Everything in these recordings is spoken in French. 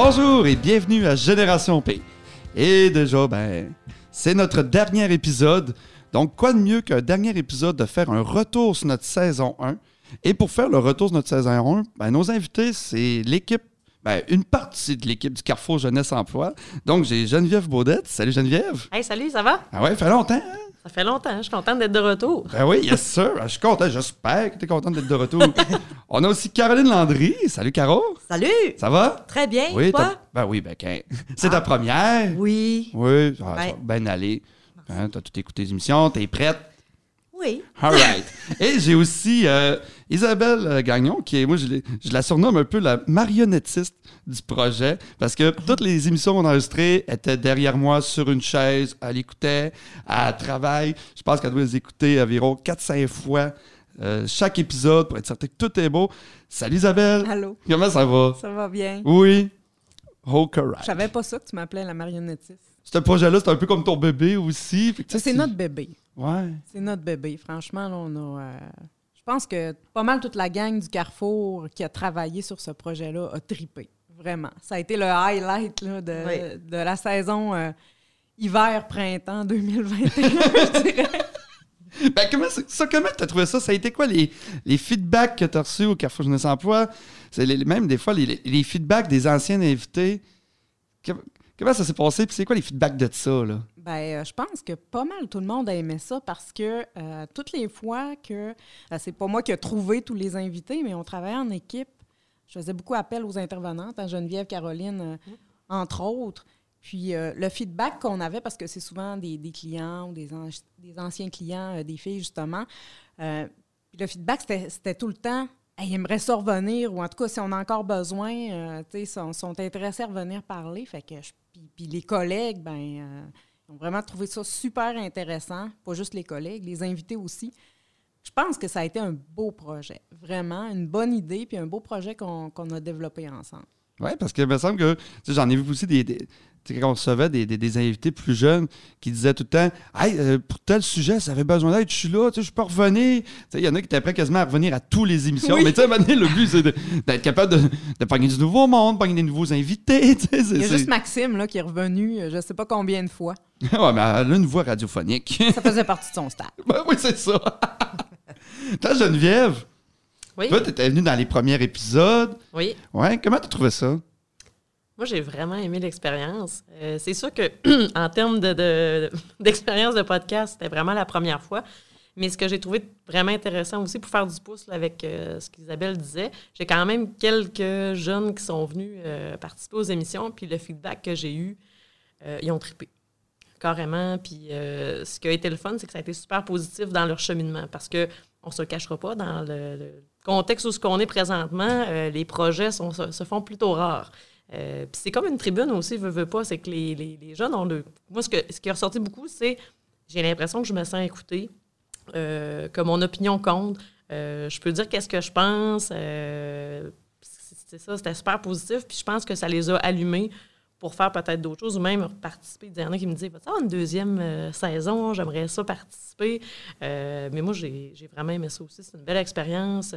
Bonjour et bienvenue à Génération P. Et déjà, ben, c'est notre dernier épisode. Donc, quoi de mieux qu'un dernier épisode de faire un retour sur notre saison 1? Et pour faire le retour sur notre saison 1, ben, nos invités, c'est l'équipe, ben, une partie de l'équipe du Carrefour Jeunesse Emploi. Donc, j'ai Geneviève Baudette. Salut Geneviève. Hey, salut, ça va? Ah ouais, fait longtemps. hein? Ça fait longtemps, je suis contente d'être de retour. Ben oui, yes sir. Je suis content. J'espère que tu es contente d'être de retour. On a aussi Caroline Landry. Salut Caro. Salut! Ça va? Très bien, Oui, toi? ben oui, ben qu'un- c'est ta première. Oui. Oui, ça Ouais. bien aller. Hein, t'as tout écouté les émissions, t'es prête? Oui. All right. Et j'ai aussi euh, Isabelle euh, Gagnon, qui est, moi, je, la surnomme un peu la marionnettiste du projet, parce que toutes les émissions qu'on a enregistrées étaient derrière moi sur une chaise, elle écoutait, elle travaille. Je pense qu'elle doit les écouter environ 4-5 fois euh, chaque épisode pour être certain que tout est beau. Salut Isabelle. Allô, Comment ça va? ça va bien? Oui. Oh, correct. Je savais pas ça que tu m'appelais la marionnettiste. Ce projet-là, c'est un peu comme ton bébé aussi. Ça, c'est notre bébé. Ouais. C'est notre bébé. Franchement, là, on a. euh, pense que pas mal toute la gang du Carrefour qui a travaillé sur ce projet-là a tripé. Vraiment. Ça a été le highlight là, de, Oui. de la saison euh, hiver-printemps 2021, je dirais. Ben, comment ça, comment t'as trouvé ça? Ça a été quoi les, les feedbacks que t'as reçus au Carrefour Jeunesse Emploi? C'est les- même des fois les, les- feedbacks des anciens invités. Comment ça s'est passé? Puis c'est quoi les feedbacks de ça, là? Ben, euh, je pense que pas mal tout le monde a aimé ça parce que euh, toutes les fois que. euh, c'est pas moi qui ai trouvé tous les invités, mais on travaillait en équipe. Je faisais beaucoup appel aux intervenantes, à Geneviève, Caroline, euh, entre autres. Puis euh, le feedback qu'on avait, parce que c'est souvent des, des clients ou des, an- des anciens clients, des filles, justement. puis le feedback, c'était tout le temps. Hey, aimerait ça revenir, ou en tout cas, si on a encore besoin, euh, tu sais, sont, sont intéressés à revenir parler. Fait que puis, puis les collègues, ben, euh, ont vraiment trouvé ça super intéressant. Pas juste les collègues, les invités aussi. Je pense que ça a été un beau projet. Vraiment, une bonne idée, puis un beau projet qu'on a développé ensemble. Oui, parce que il me semble que j'en ai vu aussi des. Quand on recevait des, des, des invités plus jeunes qui disaient tout le temps Hey, euh, pour tel sujet, ça avait besoin d'aide, je suis là, tu sais, je peux revenir. Tu sais, Il y en a qui étaient prêts quasiment à revenir à toutes les émissions. Oui. Mais tu sais, le but, c'est d'être capable de, de pogner du nouveau monde, de pogner des nouveaux invités. tu Il y a juste Maxime là, qui est revenu, euh, je ne sais pas combien de fois. ouais, mais elle a une voix radiophonique. Ça faisait partie de son stade. Ben oui, c'est ça. Toi, Geneviève, Oui, toi, t'étais venue dans les premiers épisodes. oui. Ouais, comment t'as trouvé ça? Moi, j'ai vraiment aimé l'expérience. Euh, c'est sûr que, en termes de, de- d'expérience de podcast, c'était vraiment la première fois. Mais ce que j'ai trouvé vraiment intéressant aussi, pour faire du pouce avec euh, ce qu'Isabelle disait, j'ai quand même quelques jeunes qui sont venus euh, participer aux émissions, puis le feedback que j'ai eu, ils ont trippé. Carrément. Puis ce qui a été le fun, c'est que ça a été super positif dans leur cheminement parce que on se le cachera pas, dans le, contexte où ce qu'on est présentement, les projets se font plutôt rares. Euh, c'est comme une tribune aussi, veut pas, c'est que les, les- les jeunes ont le... Moi, ce, que, ce qui est ressorti beaucoup, c'est j'ai l'impression que je me sens écoutée, euh, que mon opinion compte. Euh, je peux dire qu'est-ce que je pense. c'est ça, c'était super positif. Puis je pense que ça les a allumés pour faire peut-être d'autres choses ou même participer. Il y en a qui me disent Va-tu avoir une deuxième saison? J'aimerais ça participer. Mais moi, j'ai vraiment aimé ça aussi. C'est une belle expérience.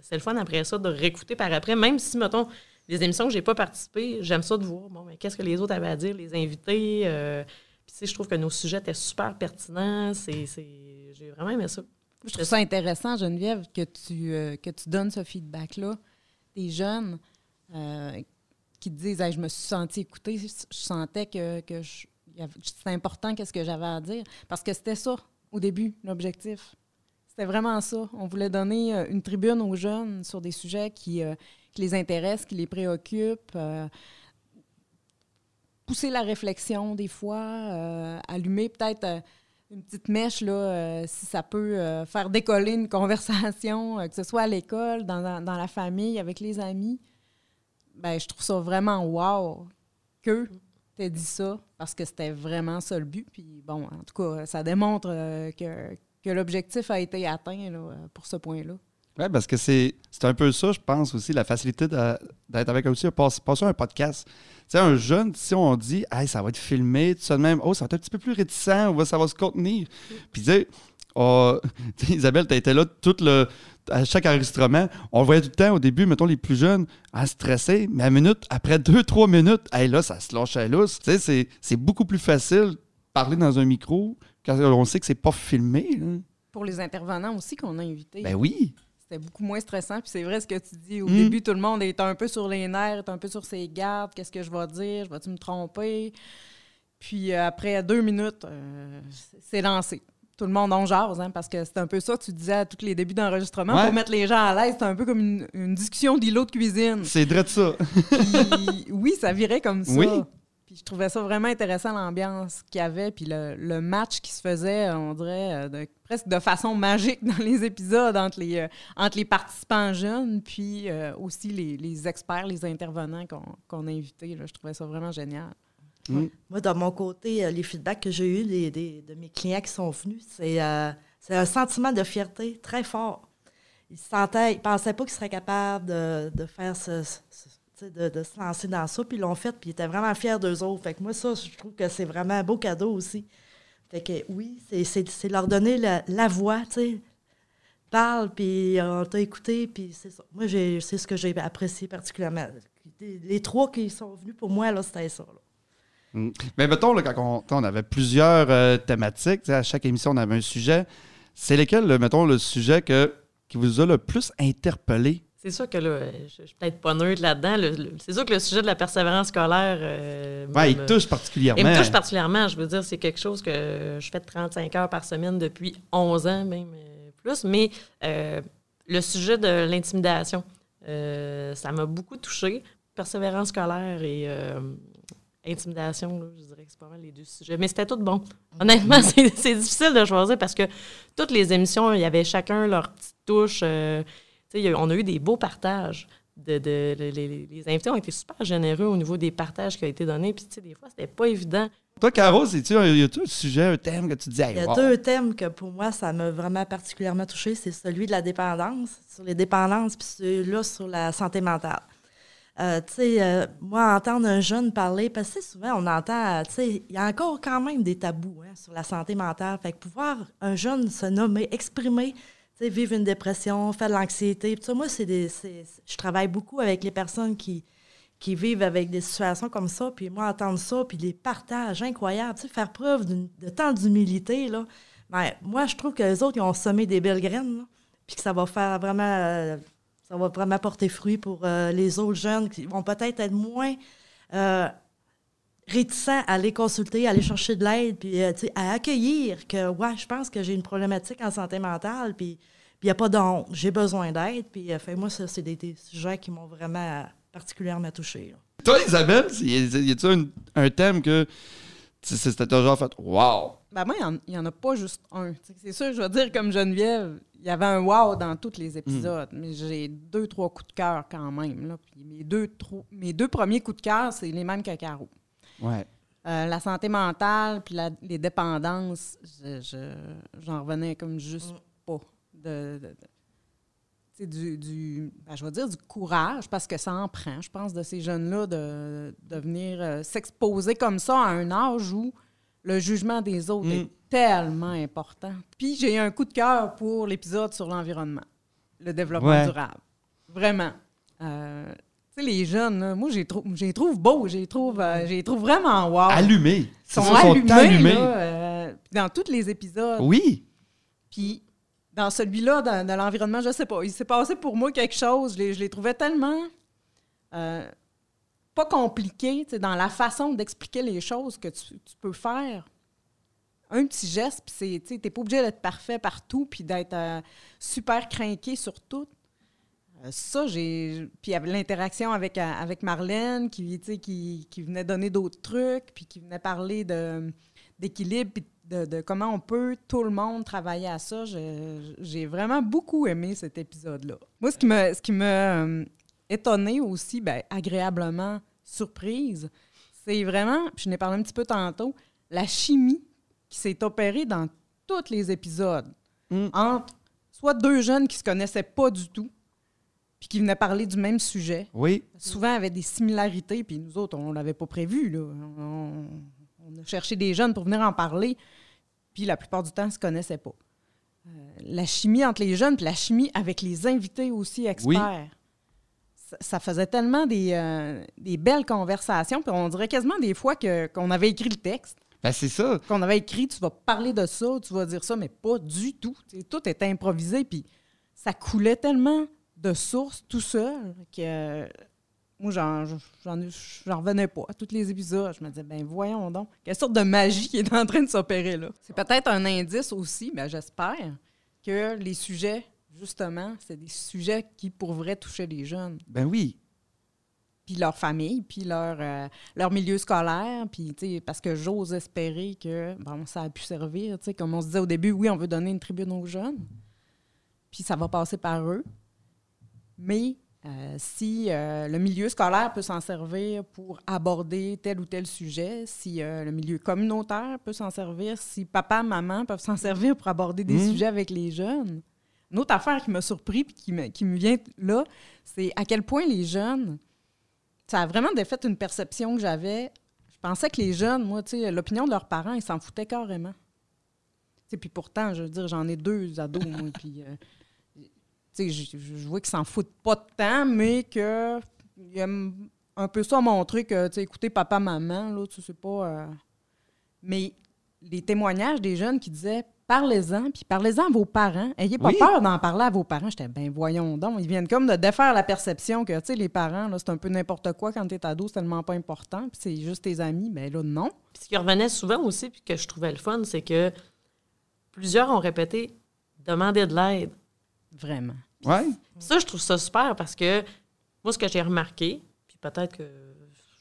C'est le fun après ça de réécouter par après, même si, mettons, les émissions que j'ai pas participé, j'aime ça de voir, bon, mais qu'est-ce que les autres avaient à dire, les invités. euh, puis, je trouve que nos sujets étaient super pertinents. C'est, j'ai vraiment aimé ça. Je trouve ça intéressant, Geneviève, que tu, euh, que tu donnes ce feedback-là. Des jeunes euh, qui disent Je me suis sentie écoutée, je sentais que, que c'était important qu'est-ce que j'avais à dire. Parce que c'était ça, au début, l'objectif. C'était vraiment ça. On voulait donner une tribune aux jeunes sur des sujets qui, qui les intéressent, qui les préoccupent. euh, pousser la réflexion des fois, euh, allumer peut-être euh, une petite mèche, là, euh, si ça peut faire décoller une conversation, que ce soit à l'école, dans, dans la famille, avec les amis. Ben, je trouve ça vraiment wow que tu aies dit ça, parce que c'était vraiment ça le but. Puis bon, en tout cas, ça démontre que, que l'objectif a été atteint pour ce point-là. Oui, parce que c'est c'est un peu ça, je pense aussi, la facilité d'être avec aussi, passer, passer un podcast. Tu sais, un jeune, si on dit, hey, ça va être filmé, tout ça de même, oh, ça va être un petit peu plus réticent, ou ça va se contenir. Puis, tu sais, oh, Isabelle, tu été là tout le, à chaque enregistrement, on voyait tout le temps au début, mettons les plus jeunes, à stresser, mais à minute, après deux, trois minutes, hey, là, ça se lâche à l'os. Tu sais, c'est- c'est beaucoup plus facile de parler dans un micro quand on sait que c'est pas filmé. là. Pour les intervenants aussi qu'on a invités. Ben oui. C'était beaucoup moins stressant. Puis c'est vrai ce que tu dis. Au Mm. début, tout le monde est un peu sur les nerfs, est un peu sur ses gardes. Qu'est-ce que je vais dire? Je vais-tu me tromper? Puis euh, après deux minutes, euh, c'est lancé. Tout le monde en jase, hein, parce que c'est un peu ça que tu disais à tous les débuts d'enregistrement. Ouais. Pour mettre les gens à l'aise, c'est un peu comme une, une discussion d'îlot de cuisine. C'est vrai de ça. Puis oui, ça virait comme ça. Oui. Puis je trouvais ça vraiment intéressant, l'ambiance qu'il y avait, puis le, le match qui se faisait, on dirait, euh, de- presque de façon magique dans les épisodes entre les, euh, entre les participants jeunes, puis euh, aussi les, les experts, les intervenants qu'on qu'on a invités. là. Je trouvais ça vraiment génial. Moi, de mon côté, euh, les feedbacks que j'ai eus des, des- de mes clients qui sont venus, c'est euh, c'est un sentiment de fierté très fort. Ils se sentaient, ils pensaient pas qu'ils seraient capables de, de faire ce, de, se lancer dans ça, puis ils l'ont fait, puis ils étaient vraiment fiers d'eux autres. Fait que moi, ça, je trouve que c'est vraiment un beau cadeau aussi. Fait que oui, c'est- leur donner la, la voix, tu sais. Parle, puis on t'a écouté, puis c'est ça. Moi, c'est ce que j'ai apprécié particulièrement. Les, trois qui sont venus pour moi, là, c'était ça. là. Mm. Mais mettons, là, quand on, on avait plusieurs euh, thématiques, à chaque émission, on avait un sujet. C'est lequel, le- mettons, le sujet que, qui vous a le plus interpellé? C'est sûr que là, je, je suis peut-être pas neutre là-dedans. C'est sûr que le sujet de la persévérance scolaire. euh, Ouais, me- il touche particulièrement. Il me touche particulièrement. Je veux dire, c'est quelque chose que je fais de 35 heures par semaine depuis 11 ans, même euh, plus. Mais euh, le sujet de l'intimidation, euh, ça m'a beaucoup touché. Persévérance scolaire et euh, intimidation, là, je dirais que c'est pas mal les deux sujets. Mais c'était tout bon. Honnêtement, c'est c'est difficile de choisir parce que toutes les émissions, il y avait chacun leur petite touche. euh, tu sais, a- on a eu des beaux partages. De, de- les, invités ont été super généreux au niveau des partages qui ont été donnés. Puis, tu sais, des fois, c'était pas évident. Toi, Caro, c'est-tu un, y a-tu un sujet, un thème que tu dis, hey, Il y a wow? deux thèmes que pour moi, ça m'a vraiment particulièrement touché. C'est celui de la dépendance, sur les dépendances, puis celui-là sur la santé mentale. Euh, tu sais, euh, moi, entendre un jeune parler, parce que souvent, on entend, euh, tu sais, il y a encore quand même des tabous hein, sur la santé mentale. Fait que pouvoir un jeune se nommer, exprimer, vivre une dépression, faire de l'anxiété. Moi, c'est des, je travaille beaucoup avec les personnes qui, qui vivent avec des situations comme ça, puis moi, entendre ça, puis les partages incroyables, faire preuve de tant d'humilité, là. Ben, moi, je trouve que les autres, ils ont semé des belles graines, puis que ça va faire vraiment... euh, ça va vraiment porter fruit pour euh, les autres jeunes qui vont peut-être être moins euh, réticents à aller consulter, à aller chercher de l'aide, puis euh, à accueillir que, ouais, je pense que j'ai une problématique en santé mentale, puis il n'y a pas de honte, j'ai besoin d'aide, puis euh, fait, moi, ça, c'est des, des sujets qui m'ont vraiment euh, particulièrement touchée. là. Toi, Isabelle, y a-tu un, un thème que c'était genre fait, wow! Ben moi, il n'y en, a pas juste un. C'est sûr, je vais dire comme Geneviève, il y avait un wow dans tous les épisodes, mais j'ai deux, trois coups de cœur quand même. Là. Puis mes, deux, mes deux premiers coups de cœur, c'est les mêmes que Caro. Ouais. Euh, la santé mentale puis la- les dépendances, je- je- j'en revenais comme juste pas. De, de- de- tu sais, du, du- ben, je vais dire du courage, parce que ça en prend, je pense, de ces jeunes-là de, de venir euh, s'exposer comme ça à un âge où le jugement des autres Mm. est tellement important. Puis j'ai un coup de cœur pour l'épisode sur l'environnement, le développement Ouais. durable. Vraiment. Euh, sais, les jeunes, là, moi, je les trouve, beaux, je les trouve, euh, je les trouve vraiment wow. Allumé. Ils sont allumés, allumés. là, euh, dans tous les épisodes. Oui. Puis dans celui-là, dans, dans l'environnement, je sais pas, il s'est passé pour moi quelque chose. Je les, je les trouvais tellement euh, pas compliqués tu sais, dans la façon d'expliquer les choses que tu, tu peux faire. Un petit geste, puis tu n'es pas obligé d'être parfait partout, puis d'être super craqué sur tout. Euh, ça, j'ai. Puis il y avait l'interaction avec, euh, avec Marlène qui, qui, qui venait donner d'autres trucs, puis qui venait parler de, d'équilibre, puis de, de comment on peut, tout le monde, travailler à ça. J'ai vraiment beaucoup aimé cet épisode-là. Moi, ce qui me, ce qui m'a euh, étonné aussi, ben, agréablement surprise, c'est vraiment, puis je n'ai parlé un petit peu tantôt, la chimie qui s'est opérée dans tous les épisodes Mm. entre soit deux jeunes qui se connaissaient pas du tout, puis qui venaient parler du même sujet, Oui. souvent avaient des similarités, puis nous autres, on l'avait pas prévu. Là. On, on a cherché des jeunes pour venir en parler, puis la plupart du temps, ils ne se connaissaient pas. la chimie entre les jeunes, puis la chimie avec les invités aussi experts. Ça, ça faisait tellement des, euh, des belles conversations, puis on dirait quasiment des fois que, qu'on avait écrit le texte. Ben, c'est ça. Qu'on avait écrit, tu vas parler de ça, tu vas dire ça, mais pas du tout. T'sais, tout était improvisé, puis ça coulait tellement de sources tout seul que moi, j'en, j'en, j'en revenais pas à tous les épisodes. Je me disais, ben voyons donc, quelle sorte de magie qui est en train de s'opérer là. C'est peut-être un indice aussi, mais j'espère, que les sujets, justement, c'est des sujets qui pourraient toucher les jeunes. Ben oui. Puis leur famille, puis leur, euh, leur milieu scolaire, puis, tu sais, parce que j'ose espérer que, bon, ça a pu servir, tu sais, comme on se disait au début, oui, on veut donner une tribune aux jeunes, puis ça va passer par eux, mais euh, si euh, le milieu scolaire peut s'en servir pour aborder tel ou tel sujet, si euh, le milieu communautaire peut s'en servir, si papa, maman peuvent s'en servir pour aborder des Mmh. sujets avec les jeunes. Une autre affaire qui m'a surpris et qui me, qui me vient là, c'est à quel point les jeunes, ça a vraiment défait une perception que j'avais. Je pensais que les jeunes, moi, tu sais, l'opinion de leurs parents, ils s'en foutaient carrément. Puis pourtant, je veux dire, j'en ai deux ados, moi, puis je, je- je vois qu'ils s'en foutent pas de temps, mais que ils aiment un peu ça montrer que, tu sais, écoutez, papa, maman, là, tu sais pas. euh, Mais les témoignages des jeunes qui disaient parlez-en, puis parlez-en à vos parents. Ayez pas Oui. peur d'en parler à vos parents. J'étais, ben voyons donc. Ils viennent comme de défaire la perception que, tu sais, les parents, là, c'est un peu n'importe quoi quand t'es ado, c'est tellement pas important, puis c'est juste tes amis. Ben là, non. Puis ce qui revenait souvent aussi, puis que je trouvais le fun, c'est que plusieurs ont répété demander de l'aide. Vraiment. Ouais. Ça, je trouve ça super parce que moi, ce que j'ai remarqué, puis peut-être que,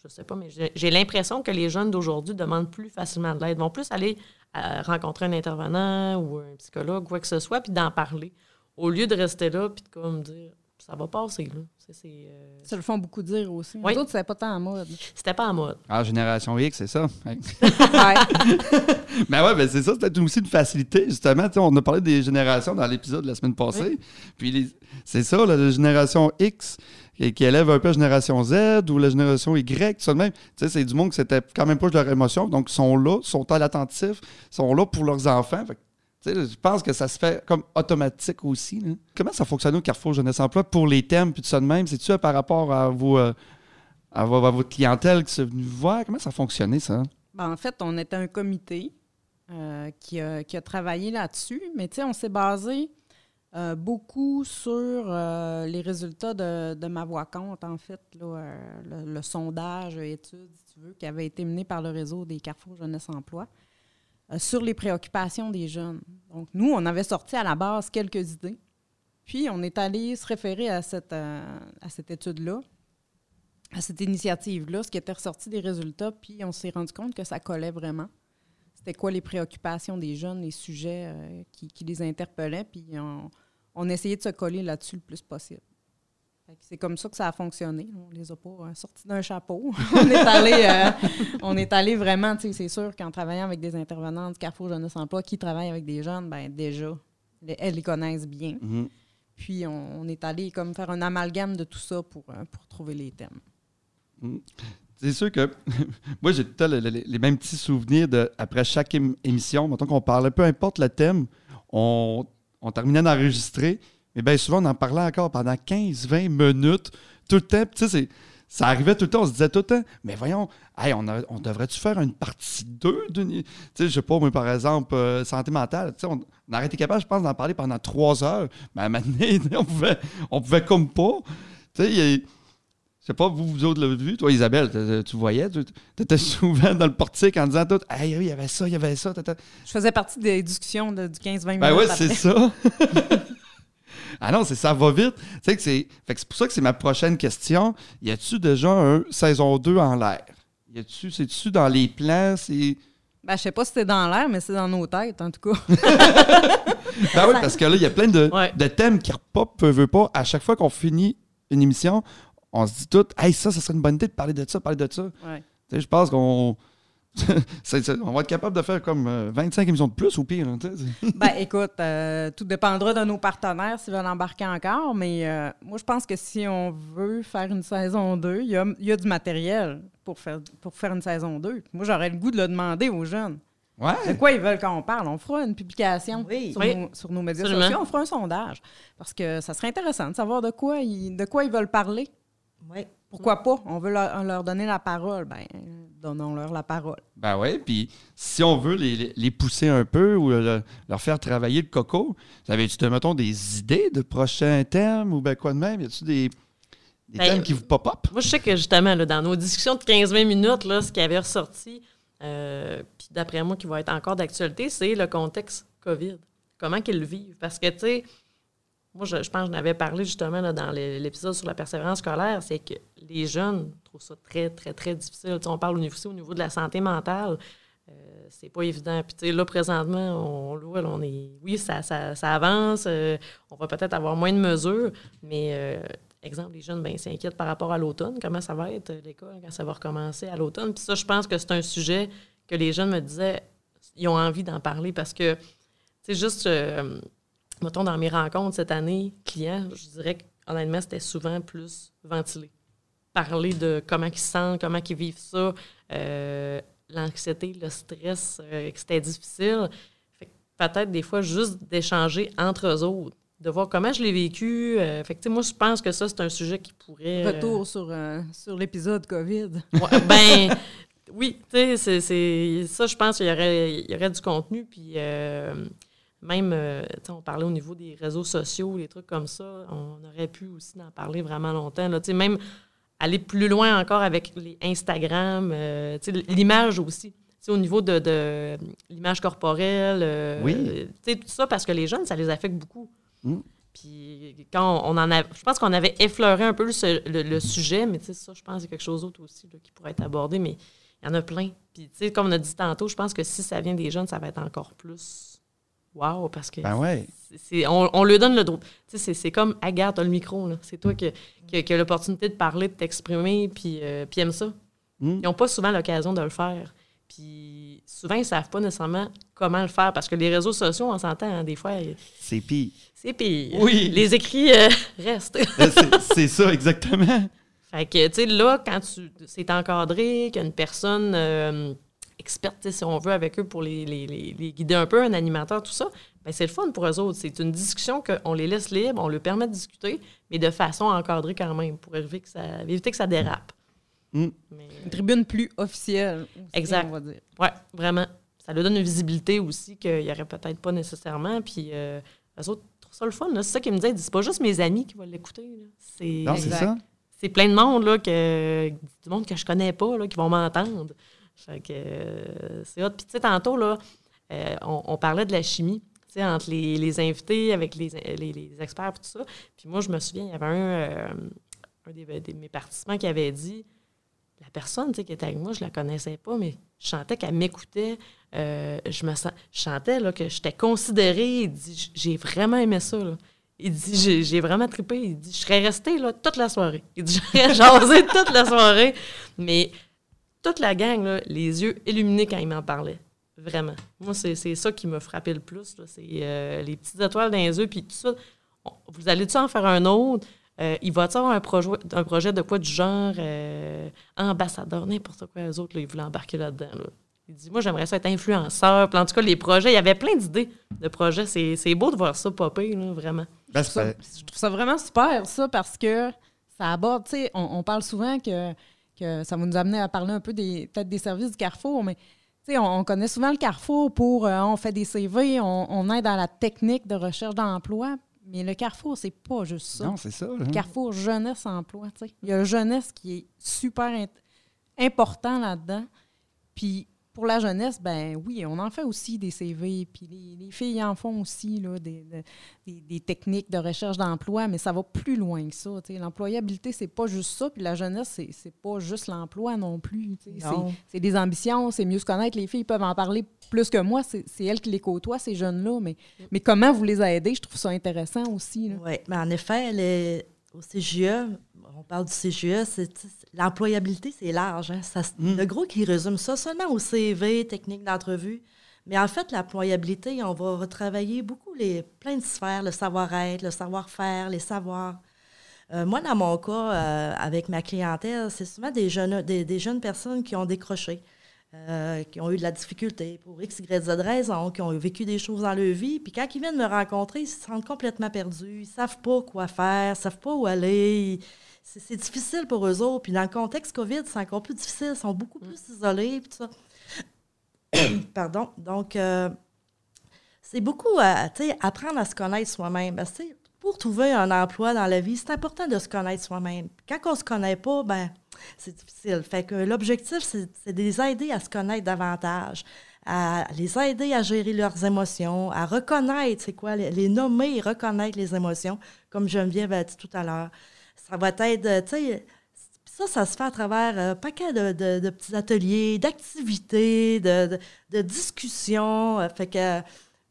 je sais pas, mais j'ai- l'impression que les jeunes d'aujourd'hui demandent plus facilement de l'aide, vont plus aller euh, rencontrer un intervenant ou un psychologue, quoi que ce soit, puis d'en parler, au lieu de rester là, puis de comme dire, ça va passer, là. C'est- c'est, euh, Ça le font beaucoup dire aussi. Oui. Les autres, c'est pas tant en mode. C'était pas en mode. Ah, Génération X, c'est ça. Ouais. Ouais. Ben ouais, ben c'est ça, c'est peut-être aussi une facilité, justement. On a parlé des générations dans l'épisode de la semaine passée. Puis les- c'est ça, là, la génération X qui, qui élève un peu la génération Z ou la génération Y, tout ça de même. Tu sais, c'est du monde qui s'était quand même proche de leur émotion, donc ils sont là, sont à l'attentif, sont là pour leurs enfants. Fait que, je pense que ça se fait comme automatique aussi. Comment ça fonctionne au Carrefour Jeunesse Emploi pour les thèmes puis tout ça de même? C'est-tu euh, par rapport à vos, euh, à, à votre clientèle qui s'est venue voir? Comment ça fonctionnait, ça? Ben, en fait, on était un comité euh, qui, a, qui a travaillé là-dessus, mais on s'est basé euh, beaucoup sur les résultats de, de ma voix compte, en fait, le, le sondage, étude, si tu veux, qui avait été mené par le réseau des Carrefour Jeunesse Emploi sur les préoccupations des jeunes. Donc, nous, on avait sorti à la base quelques idées, puis on est allé se référer à cette, euh, à cette étude-là, à cette initiative-là, ce qui était ressorti des résultats, puis on s'est rendu compte que ça collait vraiment. C'était quoi les préoccupations des jeunes, les sujets euh, qui, les interpellaient, puis on essayait de se coller là-dessus le plus possible. C'est comme ça que ça a fonctionné. On les a pas euh, sortis d'un chapeau. on est allé, euh, on est allé vraiment, tu sais, c'est sûr qu'en travaillant avec des intervenants du Carrefour Jeunesse Emploi qui travaillent avec des jeunes, ben déjà, les- elles les connaissent bien. Mhm. Puis on, on est allé comme faire un amalgame de tout ça pour, euh, pour trouver les thèmes. C'est sûr que moi, j'ai tout le le- les mêmes petits souvenirs de, après chaque ém- émission. Mettons qu'on parlait, peu importe le thème, on, on terminait d'enregistrer, mais bien souvent, on en parlait encore pendant 15-20 minutes, tout le temps. Tu sais, ça arrivait tout le temps, on se disait tout le temps, mais voyons, hey, on, a- on devrait-tu faire une partie 2 d'une. Tu sais, je sais pas, moi, par exemple, euh, santé mentale. Tu sais, on, on aurait été capable, je pense, d'en parler pendant trois heures, mais à un moment donné, on pouvait, on pouvait comme pas. Tu sais, il je sais pas, vous, vous autres l'avez vu. Toi, Isabelle, tu voyais, tu étais souvent dans le portique en disant tout, hey, oui, il y avait ça, il y avait ça. Je faisais partie des discussions de- du 15-20 minutes. Ben ouais, après. c'est ça. ah non, c'est ça va vite. Tu sais que c'est. Fait que c'est pour ça que c'est ma prochaine question. Y a-tu déjà un saison 2 en l'air? Y a-tu, c'est-tu dans les plans? C'est. Ben, je sais pas si c'est dans l'air, mais c'est dans nos têtes, en tout cas. Ben oui, parce que là, il y a plein de, Ouais. de thèmes qui repopent, peu, veut pas. À chaque fois qu'on finit une émission, on se dit tout, hey, ça, ça serait une bonne idée de parler de ça, parler de ça. Ouais. Tu sais, je pense qu'on. on va être capable de faire comme euh, 25 émissions de plus au pire. hein. Ben, écoute, euh, tout dépendra de nos partenaires s'ils veulent embarquer encore, mais euh, moi, je pense que si on veut faire une saison 2, il y a, il y a du matériel pour faire, pour faire une saison 2. Moi, j'aurais le goût de le demander aux jeunes. Ouais. De quoi ils veulent qu'on parle? On fera une publication Oui. sur, Oui. Nos, sur nos médias Absolument. sociaux. On fera un sondage. Parce que ça serait intéressant de savoir de quoi ils, de quoi ils veulent parler. Oui. Pourquoi pas? On veut leur, leur donner la parole. Ben, donnons-leur la parole. Ben ouais, puis si on veut les, les- les pousser un peu ou le- leur faire travailler le coco, avez-tu, mettons, des idées de prochains thèmes ou ben quoi de même? Y a-tu des, des Ben, thèmes qui vous pop-up? Moi, je sais que justement, là, dans nos discussions de 15-20 minutes, là, ce qui avait ressorti, euh, puis d'après moi, qui va être encore d'actualité, c'est le contexte COVID. Comment qu'ils le vivent? Parce que, tu sais, moi, je, je pense que j'en avais parlé justement là, dans l'é- l'épisode sur la persévérance scolaire, c'est que les jeunes trouvent ça très, très, très difficile. Tu sais, on parle au niveau, aussi au niveau de la santé mentale. euh, c'est pas évident. Puis, tu sais, là, présentement, on, on est. Oui, ça, ça, ça avance. euh, on va peut-être avoir moins de mesures, mais euh, exemple, les jeunes ben, s'inquiètent par rapport à l'automne. Comment ça va être, euh, l'école, quand ça va recommencer à l'automne? Puis ça, je pense que c'est un sujet que les jeunes me disaient, ils ont envie d'en parler parce que, c'est juste, mettons, dans mes rencontres cette année, clients, je dirais qu'honnêtement, c'était souvent plus ventilé. Parler de comment ils se sentent, comment ils vivent ça, euh, l'anxiété, le stress, euh, que c'était difficile. Fait que peut-être des fois juste d'échanger entre eux autres, de voir comment je l'ai vécu. Euh, fait que, moi, je pense que ça, c'est un sujet qui pourrait. euh, Retour sur, sur l'épisode COVID. Ouais, ben, oui, tu sais, c'est- c'est ça, je pense qu'il y aurait, il y aurait du contenu. Puis même, euh, on parlait au niveau des réseaux sociaux, des trucs comme ça. On aurait pu aussi en parler vraiment longtemps. Là, même aller plus loin encore avec les Instagram, euh, l'image aussi. Au niveau de, de l'image corporelle. euh, Oui. tu sais, tout ça, parce que les jeunes, ça les affecte beaucoup. Mm. Puis quand on en a, je pense qu'on avait effleuré un peu le, le- le sujet, mais ça, je pense que c'est quelque chose d'autre aussi là, qui pourrait être abordé, mais il y en a plein. Puis tu sais, comme on a dit tantôt, je pense que si ça vient des jeunes, ça va être encore plus wow, parce que Ben ouais. c'est- c'est- on, on lui donne le droit. Tu sais, c'est- c'est comme, Agathe, t'as le micro, là. C'est toi qui, qui, qui as l'opportunité de parler, de t'exprimer, puis, euh, puis aime ça. Mm. Ils n'ont pas souvent l'occasion de le faire. Puis souvent, ils ne savent pas nécessairement comment le faire, parce que les réseaux sociaux, on s'entend, hein, des fois, C'est pire. c'est pire. Oui. Les écrits euh, restent. Euh, c'est- C'est ça, exactement. fait que, tu sais, là, quand tu c'est encadré, qu'il y a une personne euh, experte, si on veut, avec eux pour les, les- les- les guider un peu, un animateur, tout ça, ben c'est le fun pour eux autres. C'est une discussion qu'on les laisse libres, on leur permet de discuter, mais de façon encadrée quand même, pour éviter que ça, éviter que ça dérape. Mm. Mais, Une tribune plus officielle. aussi, Exact. On va dire. ouais, vraiment. Ça leur donne une visibilité aussi qu'il n'y aurait peut-être pas nécessairement. Puis, euh, eux autres trouvent ça le fun. là. C'est ça qu'ils me disaient. C'est pas juste mes amis qui vont l'écouter. là. C'est Non, c'est Exact. ça. c'est plein de monde, là, que, du monde que je connais pas, là, qui vont m'entendre. Fait que euh, c'est hot. Puis, tu sais, tantôt, là, euh, on, parlait de la chimie, tu sais, entre les, les invités, avec les, les, les experts, et tout ça. Puis moi, je me souviens, il y avait un, euh, un mes participants qui avait dit la personne tu sais, qui était avec moi, je la connaissais pas, mais je sentais qu'elle m'écoutait. Euh, je me sens, là, que j'étais considérée. Il dit J'ai vraiment aimé ça. Là. Il dit J'ai vraiment trippé. Il dit Je serais restée là, toute la soirée. Il dit J'aurais jasé toute la soirée. Mais toute la gang, là, les yeux illuminés quand il m'en parlait. Vraiment. Moi, c'est c'est ça qui m'a frappé le plus. là. C'est euh, les petites étoiles dans les yeux, puis tout ça. On- vous allez-tu en faire un autre? Euh, il va-tu avoir un projet, un projet de quoi du genre euh, ambassadeur, n'importe quoi, eux autres, là, ils voulaient embarquer là-dedans. là. Il dit, moi, j'aimerais ça être influenceur. Puis en tout cas, les projets, il y avait plein d'idées de projets. C'est c'est beau de voir ça popper, là, vraiment. Ben, Je trouve, c'est- ça, je trouve ça vraiment super, ça, parce que ça aborde, tu sais, on, on parle souvent que, que ça va nous amener à parler un peu des peut-être des services du Carrefour, mais tu sais, on, on connaît souvent le Carrefour pour, euh, on fait des CV, on, on aide dans la technique de recherche d'emploi, mais le Carrefour, c'est pas juste ça. Non, c'est ça. là. Carrefour Jeunesse Emploi, tu sais. Il y a le jeunesse qui est super important là-dedans. Puis pour la jeunesse, ben oui, on en fait aussi des CV, puis les, les filles en font aussi, là, des, de- des, des techniques de recherche d'emploi, mais ça va plus loin que ça. L'employabilité, c'est pas juste ça, puis la jeunesse, c'est, pas juste l'emploi non plus. C'est, des ambitions, c'est mieux se connaître. Les filles peuvent en parler plus que moi, c'est, elles qui les côtoient, ces jeunes-là, mais, mais comment vous les aidez, je trouve ça intéressant aussi. Oui, mais en effet, les- au CGE, on parle du CGE, l'employabilité, c'est large. hein. Ça, Mm. Le gros qui résume ça seulement au CV, technique d'entrevue. Mais en fait, l'employabilité, on va retravailler beaucoup les plein de sphères, le savoir-être, le savoir-faire, les savoirs. Euh, moi, dans mon cas, euh, avec ma clientèle, c'est souvent des jeunes, des, des jeunes personnes qui ont décroché. euh, qui ont eu de la difficulté pour X, Y, Z raison, qui ont vécu des choses dans leur vie. Puis quand ils viennent me rencontrer, ils se sentent complètement perdus. Ils ne savent pas quoi faire, ils ne savent pas où aller. C'est difficile pour eux autres. Puis dans le contexte COVID, c'est encore plus difficile. Ils sont beaucoup plus isolés. Puis tout ça. Pardon. Donc, euh, c'est beaucoup à apprendre à se connaître soi-même. Ben, pour trouver un emploi dans la vie, c'est important de se connaître soi-même. Quand on ne se connaît pas, ben c'est difficile. Fait que l'objectif, c'est de les aider à se connaître davantage, à les aider à gérer leurs émotions, à reconnaître, c'est quoi, les, nommer et reconnaître les émotions, comme Geneviève a dit tout à l'heure. Ça va être, tu sais, ça, ça se fait à travers un paquet de, petits ateliers, d'activités, de, discussions. Fait que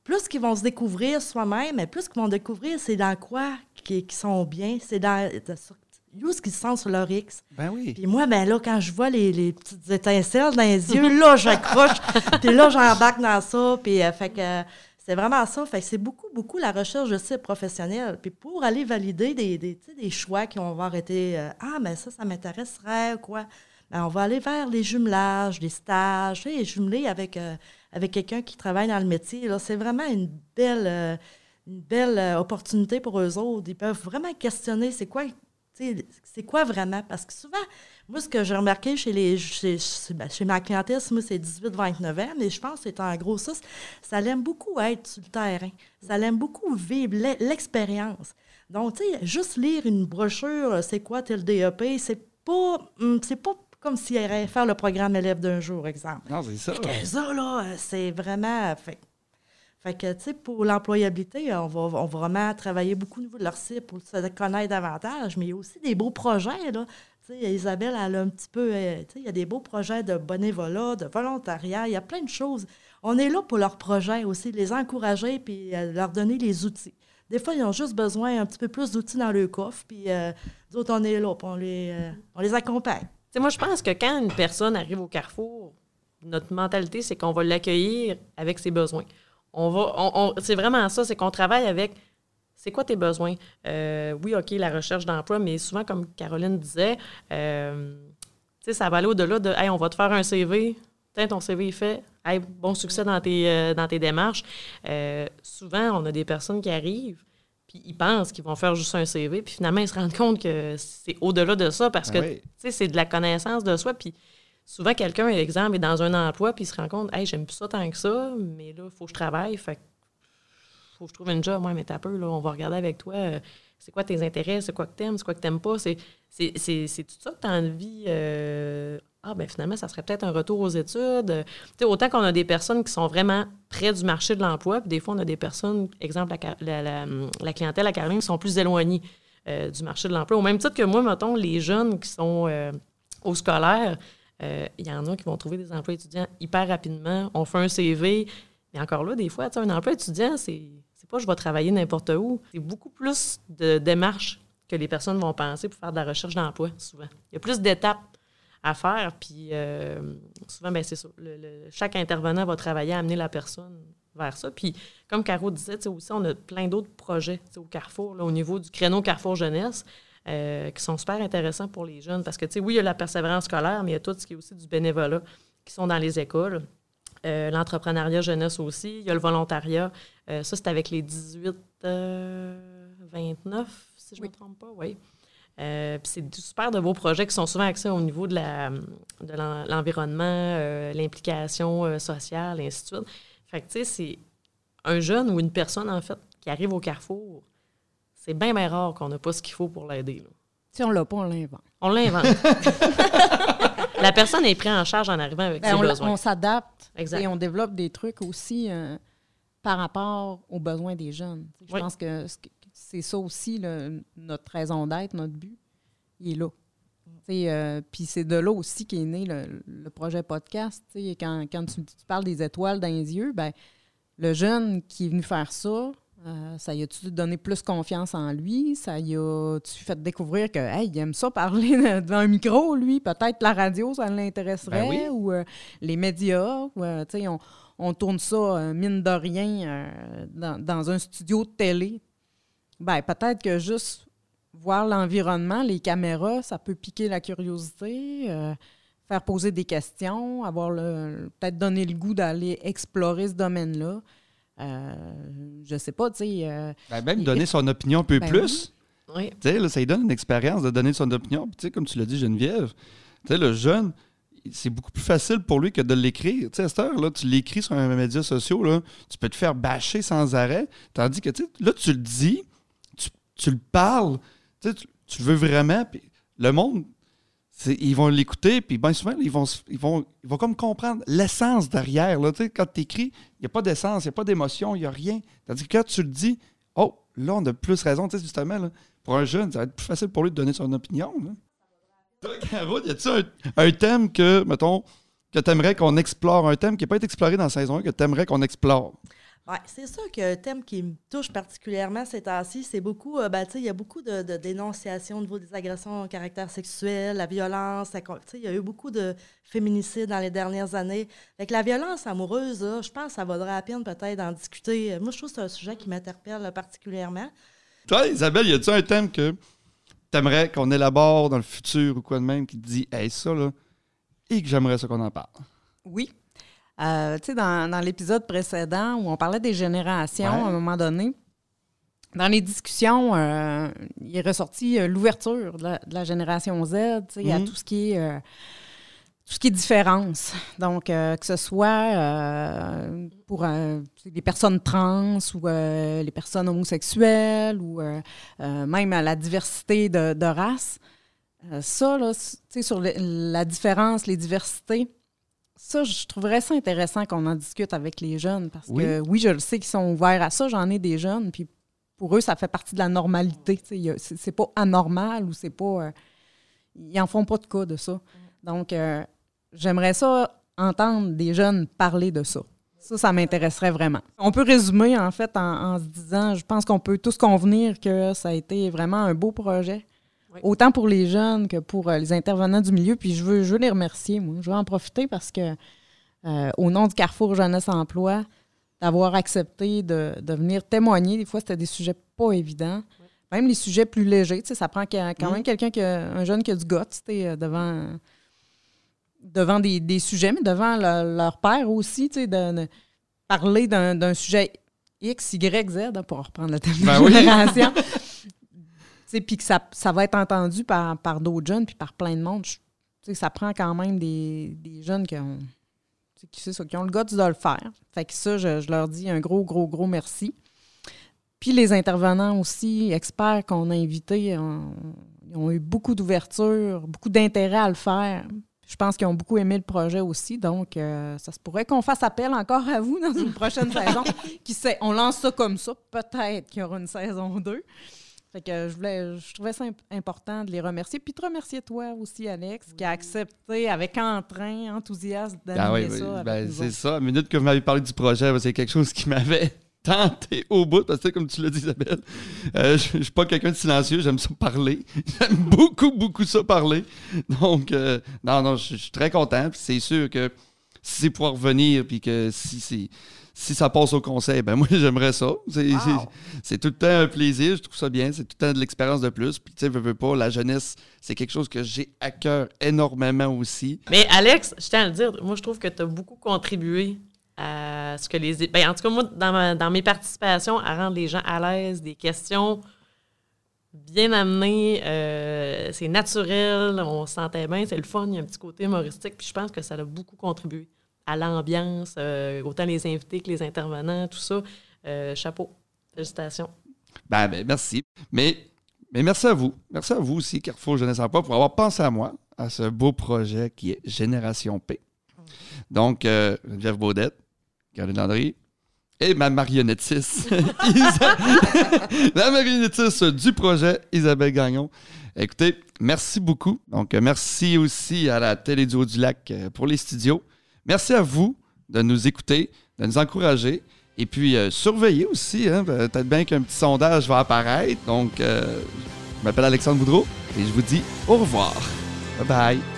plus qu'ils vont se découvrir soi-même, plus qu'ils vont découvrir c'est dans quoi qui, sont bien, c'est dans où ce qu'ils se sentent sur leur X. Ben oui. Puis moi, ben là, quand je vois les, petites étincelles dans les yeux, là, j'accroche. puis là, j'embarque dans ça. Puis euh, fait que c'est vraiment ça. Fait c'est beaucoup, beaucoup la recherche de cibles professionnels. Puis pour aller valider des, des, des choix qui vont avoir été euh, Ah, mais ça, ça m'intéresserait quoi. Ben, on va aller vers les jumelages, les stages, et jumeler avec euh, avec quelqu'un qui travaille dans le métier. C'est vraiment une belle, une belle euh, opportunité pour eux autres. Ils peuvent vraiment questionner c'est quoi, c'est quoi vraiment? Parce que souvent, moi, ce que j'ai remarqué chez, les, chez, ben, ma clientèle, moi, c'est 18-29 ans, mais je pense que c'est en gros ça, ça l'aime beaucoup être sur le terrain. Ça l'aime beaucoup vivre l'expérience. Donc, tu sais, juste lire une brochure, c'est quoi tel DEP, c'est pas, hum, c'est pas comme s'il irait faire le programme élève d'un jour, exemple. Non, c'est ça. ça, là, c'est vraiment. Fait, fait que, tu sais, pour l'employabilité, on va, on va vraiment travailler beaucoup au niveau de leur site pour se connaître davantage, mais il y a aussi des beaux projets, là. Isabelle, elle a un petit peu. Euh, il y a des beaux projets de bénévolat, de volontariat, il y a plein de choses. On est là pour leurs projets aussi, les encourager puis euh, leur donner les outils. Des fois, ils ont juste besoin un petit peu plus d'outils dans leur coffre, puis euh, d'autres, on est là, puis on les, les accompagne moi, je pense que quand une personne arrive au carrefour, notre mentalité, c'est qu'on va l'accueillir avec ses besoins. On va, on, c'est vraiment ça, c'est qu'on travaille avec c'est quoi tes besoins? Euh, oui, OK, la recherche d'emploi, mais souvent, comme Caroline disait, euh, ça va aller au-delà de Hey, on va te faire un CV, Tiens, ton CV est fait, hey, bon succès dans tes, euh, dans tes démarches. souvent, on a des personnes qui arrivent, puis ils pensent qu'ils vont faire juste un CV, puis finalement, ils se rendent compte que c'est au-delà de ça parce que, tu sais, c'est de la connaissance de soi. Puis souvent, quelqu'un, exemple, est dans un emploi, puis il se rend compte, hey, j'aime plus ça tant que ça, mais là, il faut que je travaille, fait faut que je trouve une job. Moi, mais t'as peu, là, on va regarder avec toi. Euh, c'est quoi tes intérêts, c'est quoi que t'aimes, c'est quoi que t'aimes pas. C'est, c'est, tout ça que tu as envie euh, ah, ben finalement, ça serait peut-être un retour aux études. autant qu'on a des personnes qui sont vraiment près du marché de l'emploi, puis des fois, on a des personnes, exemple, la, clientèle à Caroline, qui sont plus éloignées euh, du marché de l'emploi. Au même titre que moi, mettons, les jeunes qui sont au scolaire, il y en a qui vont trouver des emplois étudiants hyper rapidement. On fait un CV. Mais encore là, des fois, un emploi étudiant, c'est pas je vais travailler n'importe où. C'est beaucoup plus de démarches que les personnes vont penser pour faire de la recherche d'emploi, souvent. Il y a plus d'étapes à faire. Puis euh, souvent, ben, c'est ça. chaque intervenant va travailler à amener la personne vers ça. Puis comme Caro disait, aussi, on a plein d'autres projets au Carrefour, au niveau du créneau Carrefour Jeunesse. Euh, qui sont super intéressants pour les jeunes parce que, tu sais, oui, il y a la persévérance scolaire, mais il y a tout ce qui est aussi du bénévolat qui sont dans les écoles. Euh, l'entrepreneuriat jeunesse aussi. Il y a le volontariat. Ça, c'est avec les 18-29, si je ne me trompe pas, oui. Euh, c'est super de beaux projets qui sont souvent axés au niveau de, l'environnement, euh, l'implication euh, sociale, et ainsi de suite. Fait que, tu sais, c'est un jeune ou une personne, en fait, qui arrive au carrefour, c'est bien, bien rare qu'on n'a pas ce qu'il faut pour l'aider. Si on l'a pas, on l'invente. On l'invente. la personne est prise en charge en arrivant avec ben, ses on, besoins. On s'adapte et on développe des trucs aussi par rapport aux besoins des jeunes. Je pense que c'est ça aussi notre raison d'être, notre but. Il est là. Euh, puis c'est de là aussi qu'est né le, projet podcast. Quand, quand tu, parles des étoiles dans les yeux, ben, le jeune qui est venu faire ça, euh, ça y a-tu donné plus confiance en lui? Ça y a-tu fait découvrir que hey, il aime ça parler devant un micro, lui? Peut-être la radio, ça l'intéresserait, ben ou euh, les médias? Ou, on, on, tourne ça, mine de rien, dans, dans, un studio de télé. Ben, peut-être que juste voir l'environnement, les caméras, ça peut piquer la curiosité. Euh, faire poser des questions, avoir le peut-être donner le goût d'aller explorer ce domaine-là. Euh, je sais pas, tu sais. euh, Ben, même donner son opinion un peu Ben plus. Oui. Tu sais, là, ça lui donne une expérience de donner son opinion. Puis, tu sais, comme tu l'as dit, Geneviève, tu sais, le jeune, c'est beaucoup plus facile pour lui que de l'écrire. Tu sais, à tu l'écris sur un média social, tu peux te faire bâcher sans arrêt. Tandis que, tu là, tu le dis, tu, le parles, tu veux vraiment, le monde, ils vont l'écouter, puis bien souvent, ils vont, ils, vont, ils vont comme comprendre l'essence derrière. Là, quand tu écris, il n'y a pas d'essence, il n'y a pas d'émotion, il n'y a rien. Tandis que quand tu le dis, oh, là, on a plus raison. Tu sais, justement, pour un jeune, ça va être plus facile pour lui de donner son opinion. Toi, Caro, y a-tu un, un thème que, mettons, que tu aimerais qu'on explore, un thème qui n'a pas été exploré dans la saison 1, que tu aimerais qu'on explore? Ouais, c'est sûr qu'un thème qui me touche particulièrement ces temps-ci, c'est beaucoup, euh, ben, il y a beaucoup de, de dénonciations au niveau des agressions au caractère sexuel, la violence, il y a eu beaucoup de féminicides dans les dernières années. Avec la violence amoureuse, je pense que ça vaudrait la peine peut-être d'en discuter. Moi, je trouve que c'est un sujet qui m'interpelle particulièrement. Toi, Isabelle, y a-tu un thème que tu aimerais qu'on élabore dans le futur ou quoi de même qui te dit, hey, ça, là, et que j'aimerais ça qu'on en parle? Oui. Euh, tu sais, dans, dans l'épisode précédent où on parlait des générations, Ouais. à un moment donné, dans les discussions, euh, il est ressorti euh, l'ouverture de la, de la génération Z, tu sais, à Mhm. tout ce qui est tout ce qui est différence. Donc, euh, que ce soit euh, pour euh, les personnes trans ou euh, les personnes homosexuelles ou même à la diversité de, de race. Euh, ça, là, c- tu sais, sur le- la différence, les diversités, ça, je trouverais ça intéressant qu'on en discute avec les jeunes parce que oui, je le sais qu'ils sont ouverts à ça. J'en ai des jeunes, puis pour eux, ça fait partie de la normalité. C'est pas anormal ou c'est pas. ils en font pas de cas de ça. Donc, euh, j'aimerais ça entendre des jeunes parler de ça. Ça, ça m'intéresserait vraiment. On peut résumer, en fait, en, en se disant, je pense qu'on peut tous convenir que ça a été vraiment un beau projet. Oui. Autant pour les jeunes que pour euh, les intervenants du milieu. Puis je veux, je veux les remercier, moi. Je veux en profiter parce que, euh, au nom du Carrefour Jeunesse Emploi, d'avoir accepté de, de venir témoigner. Des fois, c'était des sujets pas évidents. Même les sujets plus légers. Tu sais, ça prend quand même quelqu'un, qui a- un jeune qui a du goût, tu sais, euh, devant, devant des, des sujets, mais devant le- leur père aussi, tu sais, de, de parler d'un sujet X, Y, Z, hein, pour reprendre le thème Ben de oui. génération. Puis que ça, ça va être entendu par, par d'autres jeunes, puis par plein de monde. Je- tu sais, ça prend quand même des, des jeunes qui ont, qui, ça, qui ont le goût de le faire. Fait que ça, je, je leur dis un gros, gros, gros merci. Puis les intervenants aussi, experts qu'on a invités, ont, ils ont eu beaucoup d'ouverture, beaucoup d'intérêt à le faire. Je pense qu'ils ont beaucoup aimé le projet aussi. Donc, euh, ça se pourrait qu'on fasse appel encore à vous dans une prochaine saison. Qui sait, on lance ça comme ça. Peut-être qu'il y aura une saison 2. Fait que je, voulais, je trouvais ça imp- important de les remercier. Puis de remercier toi aussi, Alex, qui a accepté avec entrain, enthousiasme d'animer Ah oui, oui, ça. avec ben, c'est ça. À la minute que vous m'avez parlé du projet, c'est quelque chose qui m'avait tenté au bout. Parce que, comme tu l'as dit, Isabelle, euh, je ne suis pas quelqu'un de silencieux. J'aime ça parler. J'aime beaucoup, beaucoup ça parler. Donc, euh, non, non, je suis très content. Puis c'est sûr que si c'est pouvoir revenir, puis que si c'est. Si ça passe au conseil, ben moi j'aimerais ça. C'est Wow. c'est- c'est tout le temps un plaisir, je trouve ça bien, c'est tout le temps de l'expérience de plus. Puis tu sais, veux, veux pas, la jeunesse, c'est quelque chose que j'ai à cœur énormément aussi. Mais Alex, je tiens à le dire, moi, je trouve que tu as beaucoup contribué à ce que les. Ben, en tout cas, moi, dans, ma- dans mes participations, à rendre les gens à l'aise, des questions bien amenées, euh, c'est naturel, on se sentait bien, c'est le fun, il y a un petit côté humoristique, puis je pense que ça a beaucoup contribué à l'ambiance, euh, autant les invités que les intervenants, tout ça. Euh, chapeau. Félicitations. Ben, ben, merci. Mais, mais merci à vous. Merci à vous aussi, Carrefour Jeunesse Emploi, pour avoir pensé à moi, à ce beau projet qui est Génération P. Donc, euh, Geneviève Baudette, Caroline Landry et ma marionnettiste, la marionnettiste du projet, Isabelle Gagnon. Écoutez, merci beaucoup. Donc, euh, merci aussi à la Télé du Haut-du-Lac euh, pour les studios. Merci à vous de nous écouter, de nous encourager. Et puis, euh, surveillez aussi. hein, Peut-être bien qu'un petit sondage va apparaître. Donc, euh, je m'appelle Alexandre Boudreau et je vous dis au revoir. Bye bye.